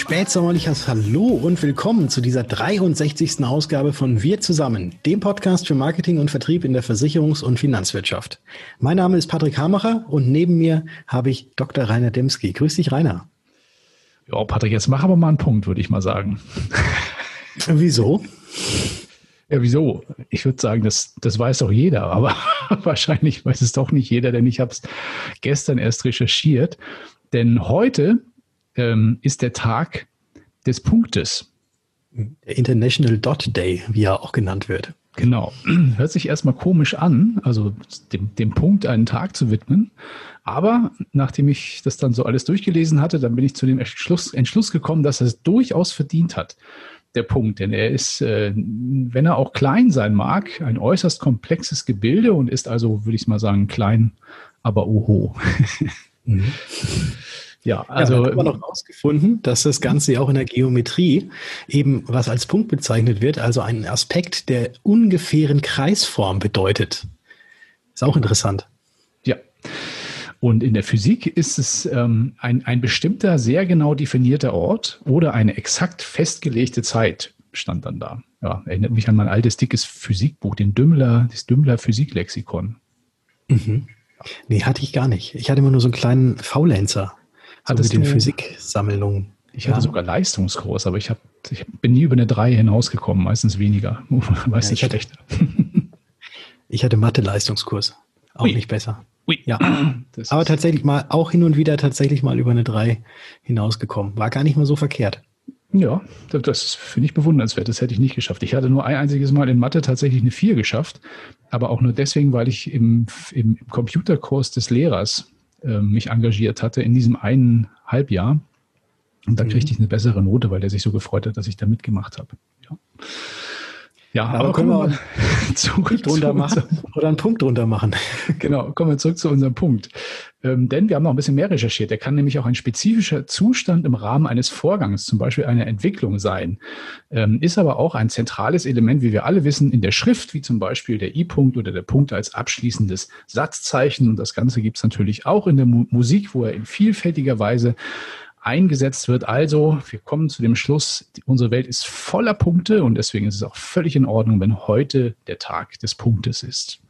Spätsommerliches Hallo und willkommen zu dieser 63. Ausgabe von Wir zusammen, dem Podcast für Marketing und Vertrieb in der Versicherungs- und Finanzwirtschaft. Mein Name ist Patrick Hamacher und neben mir habe ich Dr. Rainer Demski. Grüß dich, Rainer. Ja, Patrick, jetzt mach aber mal einen Punkt, würde ich mal sagen. Wieso? Ja, wieso? Ich würde sagen, das, das weiß doch jeder, aber wahrscheinlich weiß es doch nicht jeder, denn ich habe es gestern erst recherchiert. Denn heute ähm, ist der Tag des Punktes. Der International Dot Day, wie er auch genannt wird. Genau. Hört sich erstmal komisch an, also dem, dem Punkt einen Tag zu widmen. Aber nachdem ich das dann so alles durchgelesen hatte, dann bin ich zu dem Entschluss, Entschluss gekommen, dass er es durchaus verdient hat der Punkt, denn er ist, äh, wenn er auch klein sein mag, ein äußerst komplexes Gebilde und ist also, würde ich mal sagen, klein, aber oho. Mhm. Ja, also ja, haben wir noch herausgefunden, dass das Ganze auch in der Geometrie eben was als Punkt bezeichnet wird, also ein Aspekt der ungefähren Kreisform bedeutet. Ist auch interessant. Ja. Und in der Physik ist es ähm, ein, ein bestimmter, sehr genau definierter Ort oder eine exakt festgelegte Zeit, stand dann da. Ja, erinnert mich an mein altes, dickes Physikbuch, den Dümmler, das Dümmler Physiklexikon. Mhm. Nee, hatte ich gar nicht. Ich hatte immer nur so einen kleinen Faulenzer. Hattest so mit den Physiksammlungen. Ich hatte ja. sogar Leistungskurs, aber ich, hab, ich bin nie über eine 3 hinausgekommen, meistens weniger. Meistens ja, ich schlechter. ich hatte Mathe-Leistungskurs. Auch Ui. nicht besser. Ui. Ja. Das aber tatsächlich mal, auch hin und wieder tatsächlich mal über eine 3 hinausgekommen. War gar nicht mal so verkehrt. Ja, das finde ich bewundernswert. Das hätte ich nicht geschafft. Ich hatte nur ein einziges Mal in Mathe tatsächlich eine 4 geschafft, aber auch nur deswegen, weil ich im, im Computerkurs des Lehrers äh, mich engagiert hatte in diesem einen Halbjahr. Und da mhm. kriegte ich eine bessere Note, weil der sich so gefreut hat, dass ich da mitgemacht habe. Ja. Ja, aber, aber können wir zurück drunter machen oder einen Punkt drunter machen. Genau, kommen wir zurück zu unserem Punkt. Ähm, denn wir haben noch ein bisschen mehr recherchiert. Der kann nämlich auch ein spezifischer Zustand im Rahmen eines Vorgangs, zum Beispiel einer Entwicklung sein. Ähm, ist aber auch ein zentrales Element, wie wir alle wissen, in der Schrift, wie zum Beispiel der I-Punkt oder der Punkt als abschließendes Satzzeichen. Und das Ganze gibt es natürlich auch in der Mu Musik, wo er in vielfältiger Weise eingesetzt wird. Also, wir kommen zu dem Schluss, unsere Welt ist voller Punkte und deswegen ist es auch völlig in Ordnung, wenn heute der Tag des Punktes ist.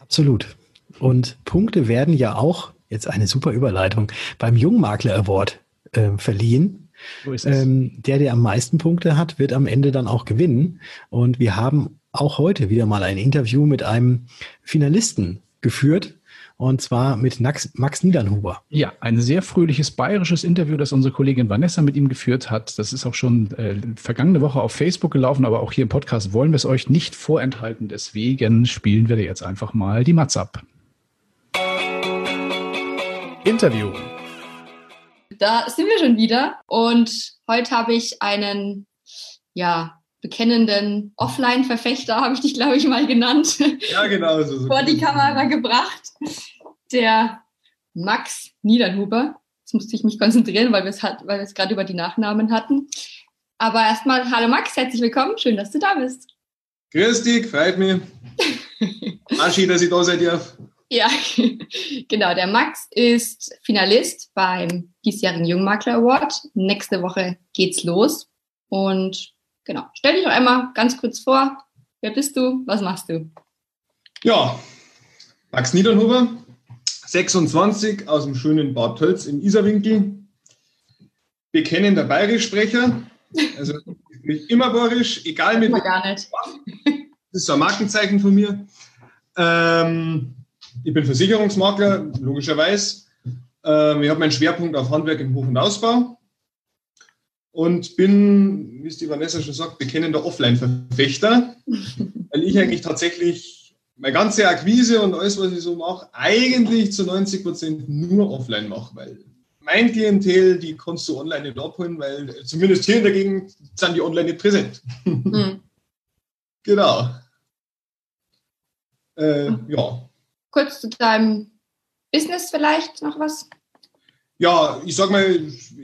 Absolut. Und Punkte werden ja auch, jetzt eine super Überleitung, beim Jungmakler Award äh, verliehen. Ähm, der, der am meisten Punkte hat, wird am Ende dann auch gewinnen. Und wir haben auch heute wieder mal ein Interview mit einem Finalisten geführt, und zwar mit Max, Max Niedernhuber. Ja, ein sehr fröhliches bayerisches Interview, das unsere Kollegin Vanessa mit ihm geführt hat. Das ist auch schon äh, vergangene Woche auf Facebook gelaufen, aber auch hier im Podcast wollen wir es euch nicht vorenthalten. Deswegen spielen wir jetzt einfach mal die Mats ab. Interview. Da sind wir schon wieder und heute habe ich einen, ja, bekennenden Offline-Verfechter, habe ich dich, glaube ich, mal genannt. Ja, genau. So, so vor die Kamera gebracht. Der Max Niederhuber. Jetzt musste ich mich konzentrieren, weil wir es hat, weil wir es gerade über die Nachnamen hatten. Aber erstmal, hallo Max, herzlich willkommen. Schön, dass du da bist. Grüß dich, freut mich. Aschi, dass ich da sein darf. Ja, genau. Der Max ist Finalist beim diesjährigen Jungmakler Award. Nächste Woche geht's los. Und Genau. Stell dich doch einmal ganz kurz vor. Wer bist du? Was machst du? Ja, Max Niedernhuber, 26 aus dem schönen Bad Tölz im Isarwinkel. Bekennender Bayerischsprecher. Also ich immer bayerisch, egal mit. Gar nicht. Das ist so ein Markenzeichen von mir. Ähm, ich bin Versicherungsmakler, logischerweise. Ähm, ich habe meinen Schwerpunkt auf Handwerk im Hoch- und Ausbau und bin, wie es die Vanessa schon sagt, bekennender Offline-Verfechter, weil ich eigentlich tatsächlich meine ganze Akquise und alles, was ich so mache, eigentlich zu 90 Prozent nur offline mache, weil mein Klientel, die kannst du online nicht abholen, weil zumindest hier in der Gegend sind die online nicht präsent. Mhm. genau. Äh, ja. Kurz zu deinem Business vielleicht noch was? Ja, ich sag mal,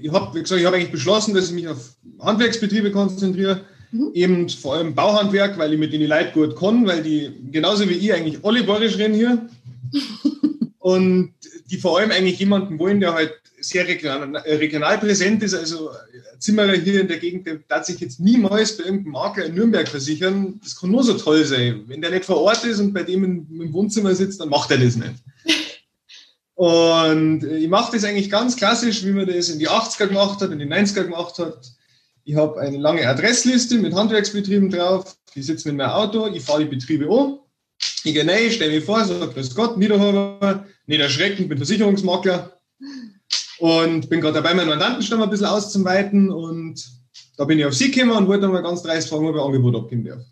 ich habe ich hab eigentlich beschlossen, dass ich mich auf Handwerksbetriebe konzentriere, mhm. eben vor allem Bauhandwerk, weil ich mit denen Leute gut kann, weil die genauso wie ich eigentlich alle bayerisch reden hier und die vor allem eigentlich jemanden wollen, der halt sehr regional, regional präsent ist, also Zimmerer hier in der Gegend, der darf sich jetzt niemals bei irgendeinem Makler in Nürnberg versichern. Das kann nur so toll sein. Wenn der nicht vor Ort ist und bei dem im Wohnzimmer sitzt, dann macht er das nicht. Und ich mache das eigentlich ganz klassisch, wie man das in die 80er gemacht hat, in die 90er gemacht hat. Ich habe eine lange Adressliste mit Handwerksbetrieben drauf. Die sitzen in meinem Auto, ich fahre die Betriebe an. Ich gehe rein, stelle mich vor, sage, grüß Gott, Niederhofer, nicht erschrecken, bin Versicherungsmakler und bin gerade dabei, meinen Mandantenstamm ein bisschen auszuweiten und da bin ich auf Sie gekommen und wollte mal ganz dreist fragen, ob ich ein Angebot abgeben darf.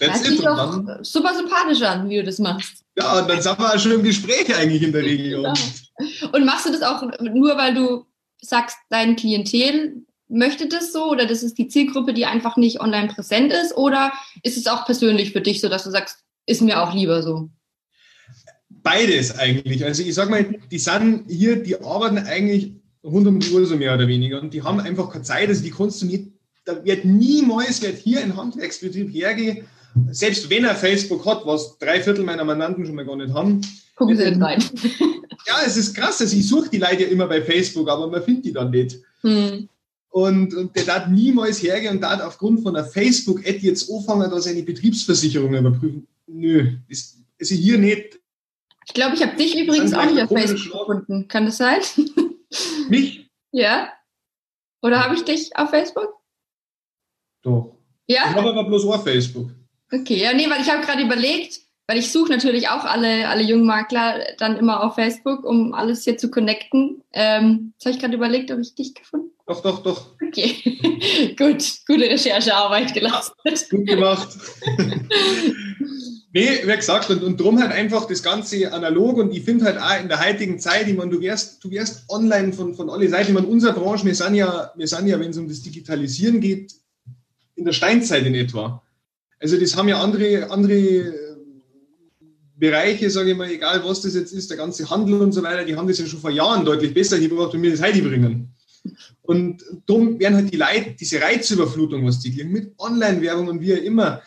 That's Hört sich doch super sympathisch an, wie du das machst. Ja, und dann sind wir auch schon im Gespräch eigentlich in der Regel. Genau. Und machst du das auch nur, weil du sagst, dein Klientel möchte das so oder das ist die Zielgruppe, die einfach nicht online präsent ist? Oder ist es auch persönlich für dich so, dass du sagst, ist mir auch lieber so? Beides eigentlich. Also ich sag mal, die sind hier, die arbeiten eigentlich rund um die Uhr so mehr oder weniger und die haben einfach keine Zeit, also die nicht, da wird niemals, wird hier ein Handwerksbetrieb hergehen selbst wenn er Facebook hat, was drei Viertel meiner Mandanten schon mal gar nicht haben. Gucken Sie nicht rein. Ja, es ist krass. Also ich suche die Leute ja immer bei Facebook, aber man findet die dann nicht. Hm. Und, und der darf niemals hergehen und darf aufgrund von einer Facebook-Ad jetzt anfangen, da seine Betriebsversicherung überprüfen. Nö, ist, also hier nicht. Ich glaube, ich habe dich übrigens auch nicht auf Facebook gefunden. Kann das sein? Mich? ja. Oder habe ich dich auf Facebook? Doch. Ja? Ich habe aber bloß auf Facebook. Okay, ja, nee, weil ich habe gerade überlegt, weil ich suche natürlich auch alle, alle jungen Makler dann immer auf Facebook, um alles hier zu connecten. Ähm, jetzt habe ich gerade überlegt, ob ich dich gefunden habe. Doch, doch, doch. Okay, gut, gute Recherchearbeit geleistet. Gut gemacht. nee, wie gesagt, und, und drum halt einfach das Ganze analog und ich finde halt auch in der heutigen Zeit, ich meine, du wirst, du wirst online von, von alle Seiten, ich meine, unsere Branche, wir sind ja, wir sind ja, wenn es um das Digitalisieren geht, in der Steinzeit in etwa. Also das haben ja andere, andere äh, Bereiche, sage ich mal, egal was das jetzt ist, der ganze Handel und so weiter, die haben das ja schon vor Jahren deutlich besser gebracht und mir das heute bringen. Und darum werden halt die Leute, diese Reizüberflutung, was die kriegen, mit Online-Werbung und wie immer,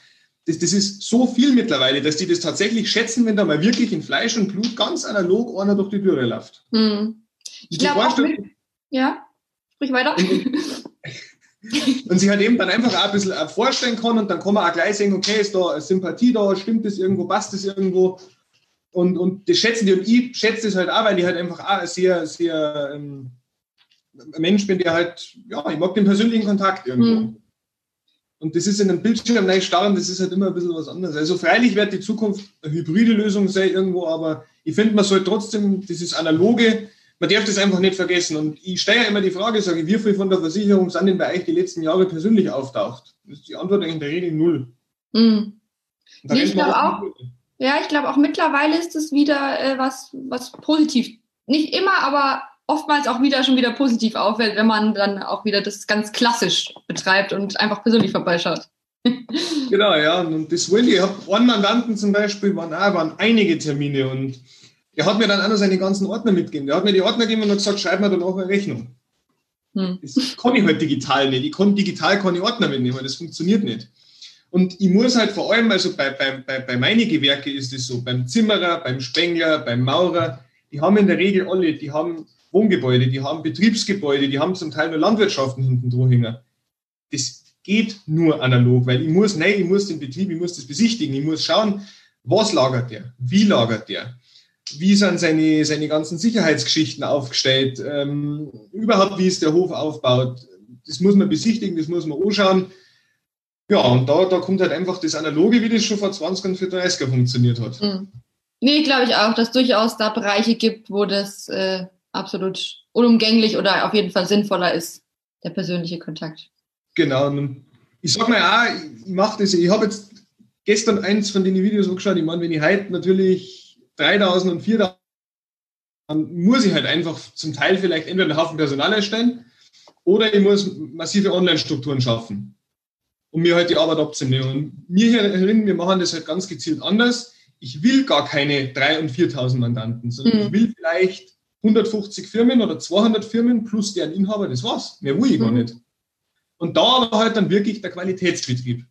das, das ist so viel mittlerweile, dass die das tatsächlich schätzen, wenn da mal wirklich in Fleisch und Blut ganz analog einer durch die Türe läuft. Hm. Ich glaube auch mit, ja, sprich weiter. und sich halt eben dann einfach auch ein bisschen vorstellen kann und dann kann man auch gleich sehen, okay, ist da Sympathie da, stimmt das irgendwo, passt das irgendwo und, und das schätzen die und ich schätze das halt auch, weil ich halt einfach auch sehr, sehr ähm, ein Mensch bin, der halt, ja, ich mag den persönlichen Kontakt irgendwo. Mhm. Und das ist in einem Bildschirm nicht starren, das ist halt immer ein bisschen was anderes. Also freilich wird die Zukunft eine hybride Lösung sein irgendwo, aber ich finde, man soll trotzdem dieses analoge man darf das einfach nicht vergessen. Und ich stelle ja immer die Frage, sage, wie viel von der Versicherung sind denn bei euch die letzten Jahre persönlich auftaucht? Das ist die Antwort in der Regel null. Mhm. Nee, ich glaube auch, ja, ich glaube auch mittlerweile ist es wieder äh, was, was positiv. Nicht immer, aber oftmals auch wieder schon wieder positiv auffällt, wenn man dann auch wieder das ganz klassisch betreibt und einfach persönlich vorbeischaut. genau, ja. Und das wollte ich. Ich habe einen Mandanten zum Beispiel, waren, auch, waren einige Termine und der hat mir dann auch noch seine ganzen Ordner mitgegeben. Der hat mir die Ordner gegeben und hat gesagt, schreib mir dann auch eine Rechnung. Hm. Das kann ich halt digital nicht. Ich kann digital keine Ordner mitnehmen, das funktioniert nicht. Und ich muss halt vor allem, also bei, bei, bei, bei meinen Gewerke ist es so, beim Zimmerer, beim Spengler, beim Maurer, die haben in der Regel alle, die haben Wohngebäude, die haben Betriebsgebäude, die haben zum Teil nur Landwirtschaften hinten dran Das geht nur analog, weil ich muss, nein, ich muss den Betrieb, ich muss das besichtigen, ich muss schauen, was lagert der, wie lagert der, wie sind seine, seine ganzen Sicherheitsgeschichten aufgestellt, ähm, überhaupt wie ist der Hof aufgebaut. Das muss man besichtigen, das muss man anschauen. Ja, und da, da kommt halt einfach das Analoge, wie das schon vor 20 und 30 funktioniert hat. Mhm. Nee, glaube ich auch, dass es durchaus da Bereiche gibt, wo das äh, absolut unumgänglich oder auf jeden Fall sinnvoller ist, der persönliche Kontakt. Genau. Ich sag mal auch, ich mache das, ich habe jetzt gestern eins von den Videos angeschaut. Ich meine, wenn ich heute natürlich 3000 und 4000, dann muss ich halt einfach zum Teil vielleicht entweder einen Haufen Personal erstellen oder ich muss massive Online-Strukturen schaffen, um mir halt die Arbeit abzunehmen. Und mir hier drin, wir machen das halt ganz gezielt anders. Ich will gar keine 3.000 und 4.000 Mandanten, sondern mhm. ich will vielleicht 150 Firmen oder 200 Firmen plus deren Inhaber, das war's. Mehr will ich mhm. gar nicht. Und da aber halt dann wirklich der Qualitätsbetrieb.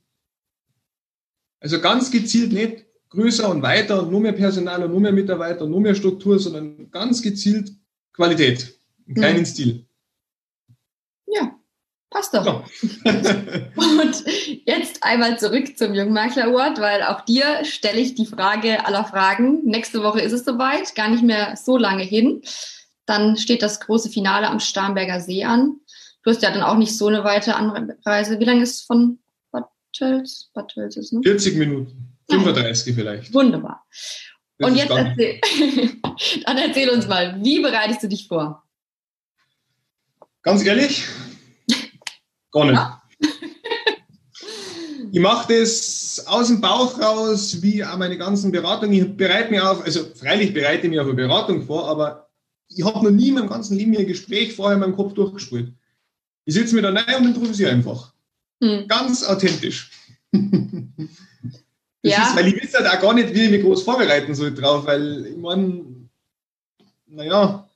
Also ganz gezielt nicht größer und weiter und nur mehr Personal und nur mehr Mitarbeiter und nur mehr Struktur, sondern ganz gezielt Qualität. Einen kleinen hm. Stil. Ja, passt doch. Ja. Und jetzt einmal zurück zum Jungmakler Award, weil auch dir stelle ich die Frage aller Fragen. Nächste Woche ist es soweit, gar nicht mehr so lange hin. Dann steht das große Finale am Starnberger See an. Du hast ja dann auch nicht so eine weite Anreise. Wie lange ist es von Bad Tölz? Bad Tölz ist, ne? 40 Minuten. 35 vielleicht. Wunderbar. Das Und jetzt erzähl, dann erzähl uns mal, wie bereitest du dich vor? Ganz ehrlich, gar nicht. Ja. ich mache das aus dem Bauch raus, wie auch meine ganzen Beratungen. Ich bereite mich auf, also freilich bereite ich mich auf eine Beratung vor, aber ich habe noch nie in meinem ganzen Leben ein Gespräch vorher in meinem Kopf durchgespielt. Ich sitze mir da rein und improvisiere einfach. Hm. Ganz authentisch. ja. Ist, weil ich weiß halt auch gar nicht, wie ich mich groß vorbereiten soll drauf, weil ich meine, naja,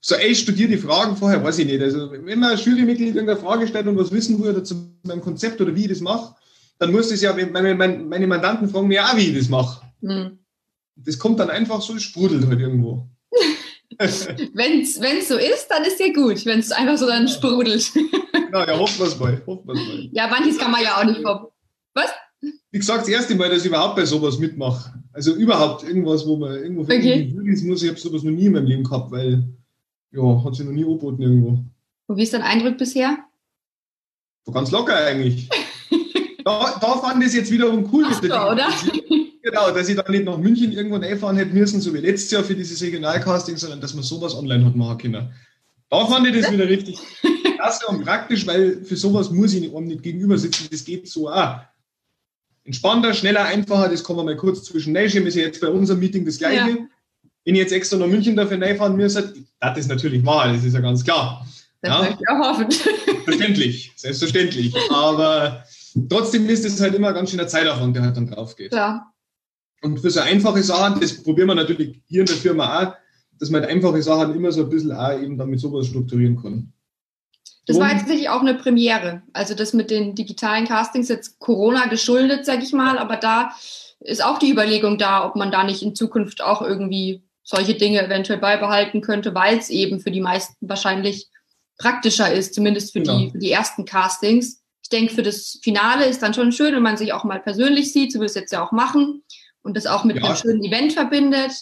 so, ey, ich studiere die Fragen vorher, weiß ich nicht. Also, wenn man ein Jurymitglied irgendeine Frage stellt und was wissen will zu meinem Konzept oder wie ich das mache, dann muss das ja, meine, meine, meine Mandanten fragen mir auch, wie ich das mache. Mhm. Das kommt dann einfach so, es sprudelt halt irgendwo. wenn es so ist, dann ist ja gut, wenn es einfach so dann sprudelt. genau, ja, hoffen wir es mal, mal. Ja, manches kann man ja auch nicht vor. Was? Wie gesagt, das erste Mal, dass ich überhaupt bei sowas mitmache. Also überhaupt irgendwas, wo man irgendwo okay. muss. Ich habe sowas noch nie in meinem Leben gehabt, weil ja, hat sich noch nie angeboten irgendwo. Und wie ist dein Eindruck bisher? War ganz locker eigentlich. da, da fand ich es jetzt wiederum cool. Ach so, oder? Genau, dass ich dann nicht nach München irgendwo einfahren hätte müssen, so wie letztes Jahr für dieses Regionalcasting, sondern dass man sowas online hat machen können. Da fand ich das wieder richtig klasse und praktisch, weil für sowas muss ich nicht, gegenüber sitzen. Das geht so auch. Entspannter, schneller, einfacher, das kann man mal kurz zwischen Nation, ist ja jetzt bei unserem Meeting das Gleiche. Ja. Wenn ich jetzt extra nach München dafür reinfahren müsste, das ist natürlich wahr, das ist ja ganz klar. Das ja? möchte ich auch hoffen. Selbstverständlich, selbstverständlich. Aber trotzdem ist es halt immer ganz schön der Zeitaufwand, der halt dann drauf geht. Ja. Und für so einfache Sachen, das probieren wir natürlich hier in der Firma auch, dass man einfache Sachen immer so ein bisschen auch eben damit sowas strukturieren kann. Das war jetzt tatsächlich auch eine Premiere. Also das mit den digitalen Castings jetzt Corona geschuldet, sag ich mal, aber da ist auch die Überlegung da, ob man da nicht in Zukunft auch irgendwie solche Dinge eventuell beibehalten könnte, weil es eben für die meisten wahrscheinlich praktischer ist, zumindest für, genau. die, für die ersten Castings. Ich denke, für das Finale ist dann schon schön, wenn man sich auch mal persönlich sieht, so wir es jetzt ja auch machen und das auch mit ja. einem schönen Event verbindet.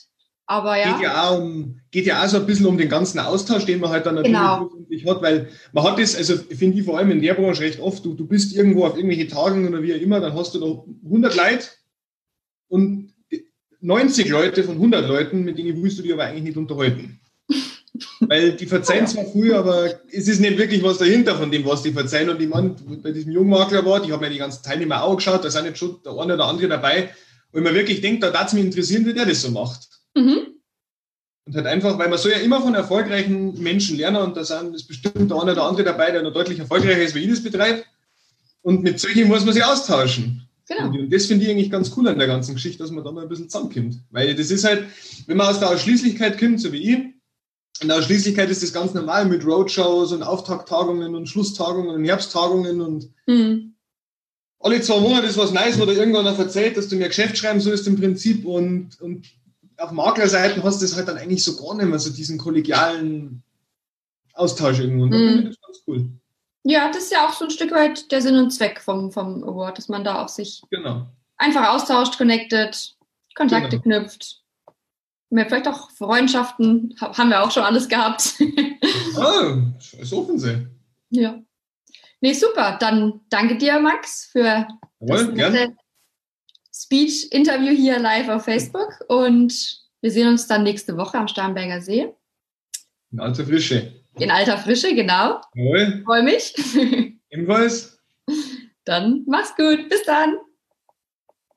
Aber ja. Geht ja, auch um, geht ja auch so ein bisschen um den ganzen Austausch, den man halt dann natürlich genau. hat, weil man hat das, also finde ich vor allem in der Branche recht oft, du, du bist irgendwo auf irgendwelche Tagen oder wie auch immer, dann hast du da 100 Leute und 90 Leute von 100 Leuten, mit denen willst du dich aber eigentlich nicht unterhalten. Weil die verzeihen zwar früher, aber es ist nicht wirklich was dahinter von dem, was die verzeihen. Und ich meine, bei diesem Jungmakler war, ich habe mir die ganzen Teilnehmer auch geschaut, da sind jetzt schon der eine oder andere dabei, wo man wirklich denkt, da darf es mich interessieren, wie der das so macht. Mhm. Und halt einfach, weil man soll ja immer von erfolgreichen Menschen lernen und da sind ist bestimmt der eine oder andere dabei, der noch deutlich erfolgreicher ist, wie ich das betreibe. Und mit solchen muss man sich austauschen. Genau. Und das finde ich eigentlich ganz cool an der ganzen Geschichte, dass man da mal ein bisschen zusammenkommt. Weil das ist halt, wenn man aus der Ausschließlichkeit kommt, so wie ich, in der Ausschließlichkeit ist das ganz normal mit Roadshows und Auftakttagungen und Schlusstagungen und Herbsttagungen und mhm alle zwei Monate ist was Neues, wo dir irgendwann erzählt, dass du mir Geschäft schreiben sollst im Prinzip und, und auf Maklerseiten hast du das halt dann eigentlich so gar nicht mehr, so diesen kollegialen Austausch irgendwo. Und mm. das ganz cool. Ja, das ist ja auch so ein Stück weit der Sinn und Zweck vom, vom Award, dass man da auch sich genau. einfach austauscht, connected, Kontakte genau. knüpft. Mehr vielleicht auch Freundschaften, haben wir auch schon alles gehabt. ah, ist offen sehr. Ja. Nee, super. Dann danke dir, Max, für Jawohl, das Speech-Interview hier live auf Facebook. Und wir sehen uns dann nächste Woche am Starnberger See. In alter Frische. In alter Frische, genau. Jawohl. Freue mich. Ebenfalls. Dann mach's gut. Bis dann.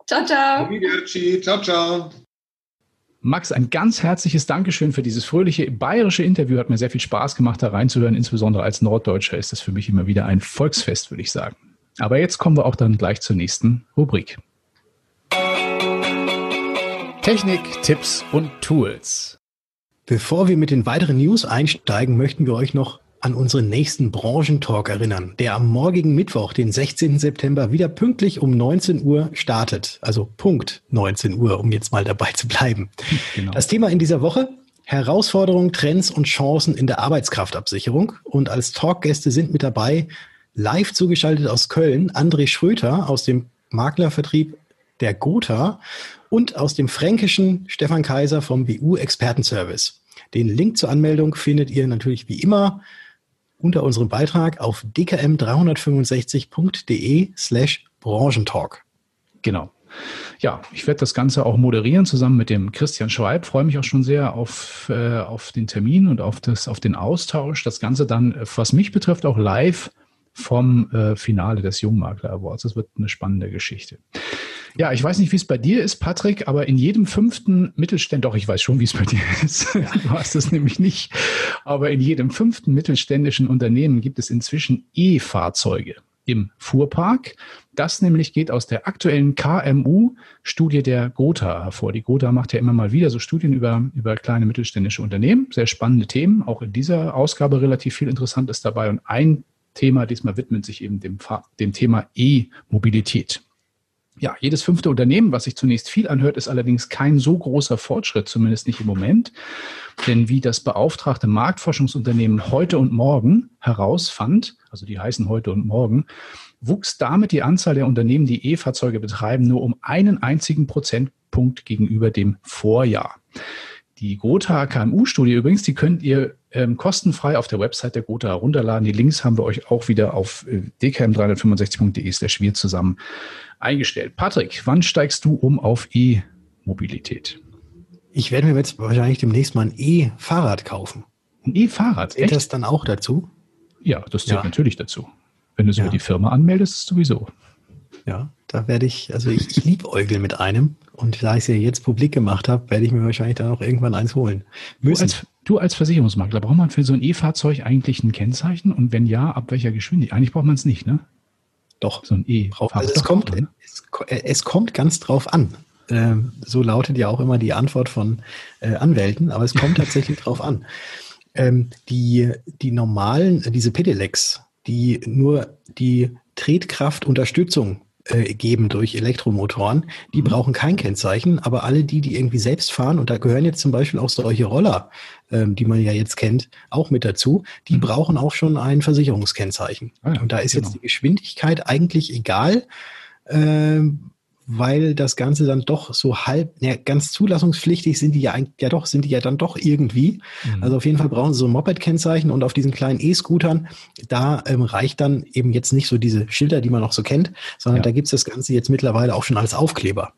Ciao, ciao. Ciao, ciao. Max, ein ganz herzliches Dankeschön für dieses fröhliche bayerische Interview. Hat mir sehr viel Spaß gemacht, da reinzuhören. Insbesondere als Norddeutscher ist das für mich immer wieder ein Volksfest, würde ich sagen. Aber jetzt kommen wir auch dann gleich zur nächsten Rubrik. Technik, Tipps und Tools. Bevor wir mit den weiteren News einsteigen, möchten wir euch noch an unseren nächsten Branchentalk erinnern, der am morgigen Mittwoch, den 16. September, wieder pünktlich um 19 Uhr startet. Also Punkt 19 Uhr, um jetzt mal dabei zu bleiben. Genau. Das Thema in dieser Woche, Herausforderungen, Trends und Chancen in der Arbeitskraftabsicherung. Und als Talkgäste sind mit dabei live zugeschaltet aus Köln André Schröter aus dem Maklervertrieb der Gotha und aus dem Fränkischen Stefan Kaiser vom BU Expertenservice. Den Link zur Anmeldung findet ihr natürlich wie immer unter unserem Beitrag auf dkm365.de slash Branchentalk. Genau. Ja, ich werde das Ganze auch moderieren zusammen mit dem Christian Schweib. Freue mich auch schon sehr auf, äh, auf den Termin und auf, das, auf den Austausch. Das Ganze dann, äh, was mich betrifft, auch live vom äh, Finale des Jungmakler Awards. Das wird eine spannende Geschichte. Ja, ich weiß nicht, wie es bei dir ist, Patrick, aber in jedem fünften Mittelständ, doch, ich weiß schon, wie es bei dir ist. du hast es nämlich nicht. Aber in jedem fünften mittelständischen Unternehmen gibt es inzwischen E-Fahrzeuge im Fuhrpark. Das nämlich geht aus der aktuellen KMU-Studie der Gotha hervor. Die Gotha macht ja immer mal wieder so Studien über, über kleine mittelständische Unternehmen. Sehr spannende Themen. Auch in dieser Ausgabe relativ viel Interessantes dabei. Und ein Thema diesmal widmet sich eben dem, dem Thema E-Mobilität. Ja, jedes fünfte Unternehmen, was sich zunächst viel anhört, ist allerdings kein so großer Fortschritt, zumindest nicht im Moment. Denn wie das beauftragte Marktforschungsunternehmen heute und morgen herausfand, also die heißen heute und morgen, wuchs damit die Anzahl der Unternehmen, die E-Fahrzeuge betreiben, nur um einen einzigen Prozentpunkt gegenüber dem Vorjahr. Die Gotha KMU-Studie übrigens, die könnt ihr ähm, kostenfrei auf der Website der Gotha herunterladen. Die Links haben wir euch auch wieder auf äh, dkm365.de slash wir zusammen eingestellt. Patrick, wann steigst du um auf E-Mobilität? Ich werde mir jetzt wahrscheinlich demnächst mal ein E-Fahrrad kaufen. Ein E-Fahrrad? Zählt das dann auch dazu? Ja, das zählt ja. natürlich dazu. Wenn du es ja. über die Firma anmeldest, sowieso. Ja, da werde ich, also ich, ich liebäugel mit einem und da ich es ja jetzt publik gemacht habe, werde ich mir wahrscheinlich dann auch irgendwann eins holen müssen. Du als, du als Versicherungsmakler, braucht man für so ein E-Fahrzeug eigentlich ein Kennzeichen? Und wenn ja, ab welcher Geschwindigkeit? Eigentlich braucht man es nicht, ne? Doch. So ein E. Also es, kommt, ne? es, es, kommt ganz drauf an. Ähm, so lautet ja auch immer die Antwort von äh, Anwälten, aber es kommt tatsächlich drauf an. Ähm, die, die normalen, äh, diese Pedelecs, die nur die Tretkraftunterstützung äh, geben durch Elektromotoren, die mhm. brauchen kein Kennzeichen, aber alle die, die irgendwie selbst fahren, und da gehören jetzt zum Beispiel auch solche Roller, ähm, die man ja jetzt kennt, auch mit dazu, die mhm. brauchen auch schon ein Versicherungskennzeichen. Ah ja, und da ist genau. jetzt die Geschwindigkeit eigentlich egal. Ähm, weil das Ganze dann doch so halb, ne, ganz zulassungspflichtig sind die ja eigentlich, ja doch, sind die ja dann doch irgendwie. Mhm. Also auf jeden Fall brauchen sie so ein Moped-Kennzeichen und auf diesen kleinen E-Scootern, da ähm, reicht dann eben jetzt nicht so diese Schilder, die man noch so kennt, sondern ja. da gibt's das Ganze jetzt mittlerweile auch schon als Aufkleber,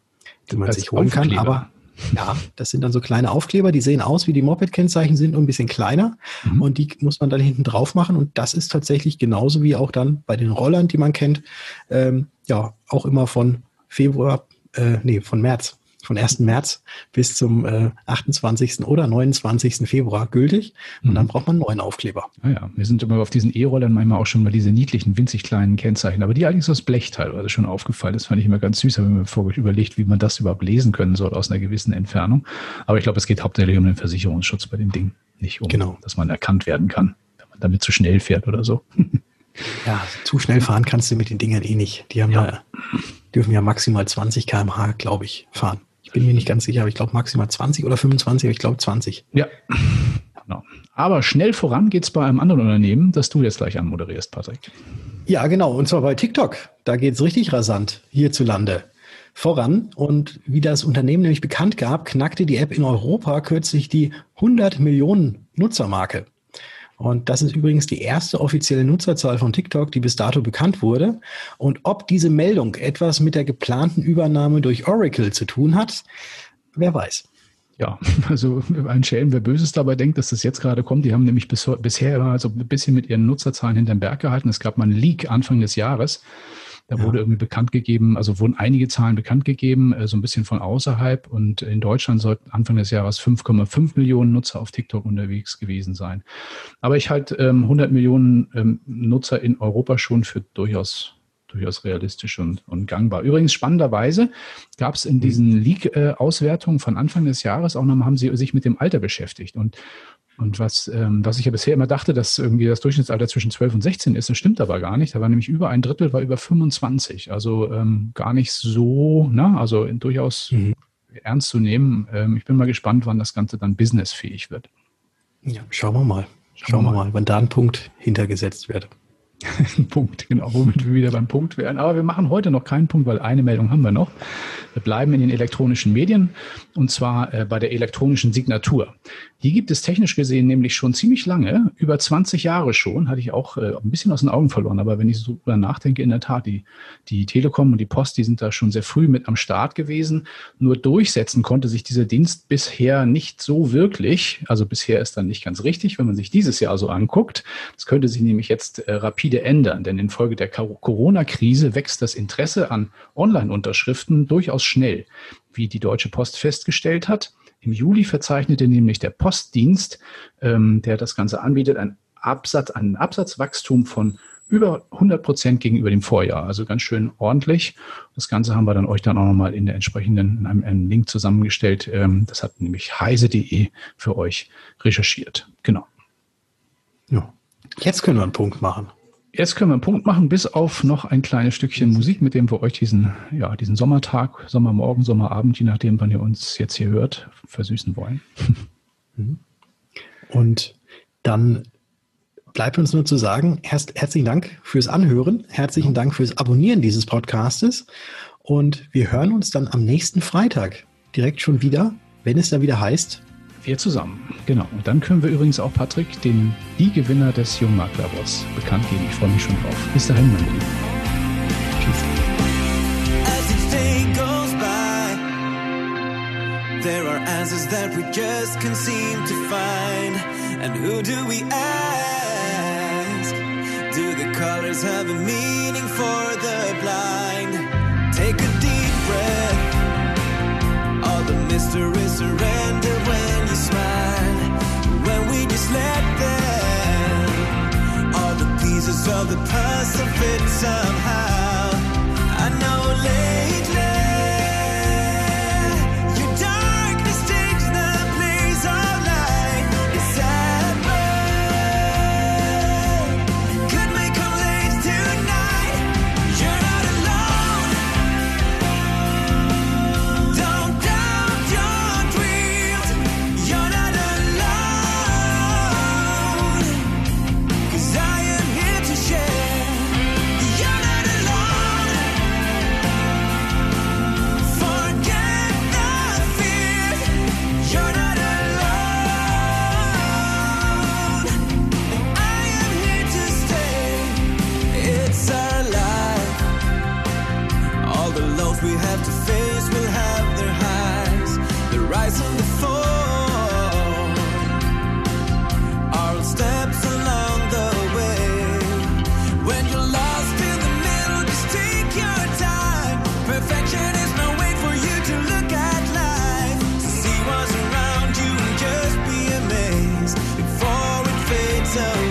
die man als sich holen Aufkleber. kann. Aber ja, das sind dann so kleine Aufkleber, die sehen aus wie die Moped-Kennzeichen, sind nur ein bisschen kleiner mhm. und die muss man dann hinten drauf machen und das ist tatsächlich genauso wie auch dann bei den Rollern, die man kennt, ähm, ja, auch immer von Februar, äh, nee, von März, von 1. März bis zum äh, 28. oder 29. Februar gültig. Und mhm. dann braucht man einen neuen Aufkleber. Ah ja, wir sind immer auf diesen E-Rollern manchmal auch schon mal diese niedlichen, winzig kleinen Kennzeichen. Aber die allerdings aus Blech teilweise schon aufgefallen. Das fand ich immer ganz süß, habe mir vorher überlegt, wie man das überhaupt lesen können soll aus einer gewissen Entfernung. Aber ich glaube, es geht hauptsächlich um den Versicherungsschutz bei dem Ding. Nicht um, genau. dass man erkannt werden kann, wenn man damit zu schnell fährt oder so. Ja, zu schnell fahren kannst du mit den Dingern eh nicht. Die haben ja, ja dürfen ja maximal 20 km/h, glaube ich, fahren. Ich bin mir nicht ganz sicher, aber ich glaube maximal 20 oder 25, aber ich glaube 20. Ja. Genau. Aber schnell voran geht es bei einem anderen Unternehmen, das du jetzt gleich anmoderierst, Patrick. Ja, genau. Und zwar bei TikTok. Da geht es richtig rasant hierzulande voran. Und wie das Unternehmen nämlich bekannt gab, knackte die App in Europa kürzlich die 100 Millionen Nutzermarke. Und das ist übrigens die erste offizielle Nutzerzahl von TikTok, die bis dato bekannt wurde. Und ob diese Meldung etwas mit der geplanten Übernahme durch Oracle zu tun hat, wer weiß. Ja, also ein Schelm, wer Böses dabei denkt, dass das jetzt gerade kommt. Die haben nämlich bis, bisher immer so ein bisschen mit ihren Nutzerzahlen hinterm Berg gehalten. Es gab mal einen Leak Anfang des Jahres da ja. wurde irgendwie bekannt gegeben, also wurden einige Zahlen bekannt gegeben, äh, so ein bisschen von außerhalb. Und in Deutschland sollten Anfang des Jahres 5,5 Millionen Nutzer auf TikTok unterwegs gewesen sein. Aber ich halte ähm, 100 Millionen ähm, Nutzer in Europa schon für durchaus durchaus realistisch und, und gangbar. Übrigens spannenderweise gab es in diesen Leak-Auswertungen von Anfang des Jahres auch nochmal, haben sie sich mit dem Alter beschäftigt. Und und was, ähm, was ich ja bisher immer dachte, dass irgendwie das Durchschnittsalter zwischen 12 und 16 ist, das stimmt aber gar nicht. Da war nämlich über ein Drittel, war über 25. Also ähm, gar nicht so, ne? also durchaus mhm. ernst zu nehmen. Ähm, ich bin mal gespannt, wann das Ganze dann businessfähig wird. Ja, schauen wir mal. Schauen, schauen wir mal, mal, wann da ein Punkt hintergesetzt wird. Punkt, genau, womit wir wieder beim Punkt wären. Aber wir machen heute noch keinen Punkt, weil eine Meldung haben wir noch. Wir bleiben in den elektronischen Medien und zwar äh, bei der elektronischen Signatur. Die gibt es technisch gesehen nämlich schon ziemlich lange, über 20 Jahre schon, hatte ich auch äh, ein bisschen aus den Augen verloren. Aber wenn ich so drüber nachdenke, in der Tat, die, die Telekom und die Post, die sind da schon sehr früh mit am Start gewesen. Nur durchsetzen konnte sich dieser Dienst bisher nicht so wirklich. Also bisher ist dann nicht ganz richtig, wenn man sich dieses Jahr so anguckt. Das könnte sich nämlich jetzt äh, rapide ändern, denn infolge der Corona-Krise wächst das Interesse an Online-Unterschriften durchaus schnell, wie die Deutsche Post festgestellt hat. Im Juli verzeichnete nämlich der Postdienst, ähm, der das Ganze anbietet, ein Absatz, ein Absatzwachstum von über 100 Prozent gegenüber dem Vorjahr. Also ganz schön ordentlich. Das Ganze haben wir dann euch dann auch nochmal in der entsprechenden, in einem, einem Link zusammengestellt. Ähm, das hat nämlich heise.de für euch recherchiert. Genau. Ja. Jetzt können wir einen Punkt machen. Jetzt können wir einen Punkt machen, bis auf noch ein kleines Stückchen Musik, mit dem wir euch diesen, ja, diesen Sommertag, Sommermorgen, Sommerabend, je nachdem, wann ihr uns jetzt hier hört, versüßen wollen. Und dann bleibt uns nur zu sagen, herz, herzlichen Dank fürs Anhören, herzlichen Dank fürs Abonnieren dieses Podcastes und wir hören uns dann am nächsten Freitag direkt schon wieder, wenn es dann wieder heißt, wir zusammen, genau. Und dann können wir übrigens auch Patrick, den die Gewinner des Jungmakler Awards, bekannt geben. Ich freue mich schon drauf. Bis dahin, mein Lieben. Tschüss. There are answers that we just can't seem to find. And who do we ask? Do the colors have a meaning for the blind? Take a deep breath. All the mystery surrender when just let them all the pieces of the puzzle fit somehow. I know. so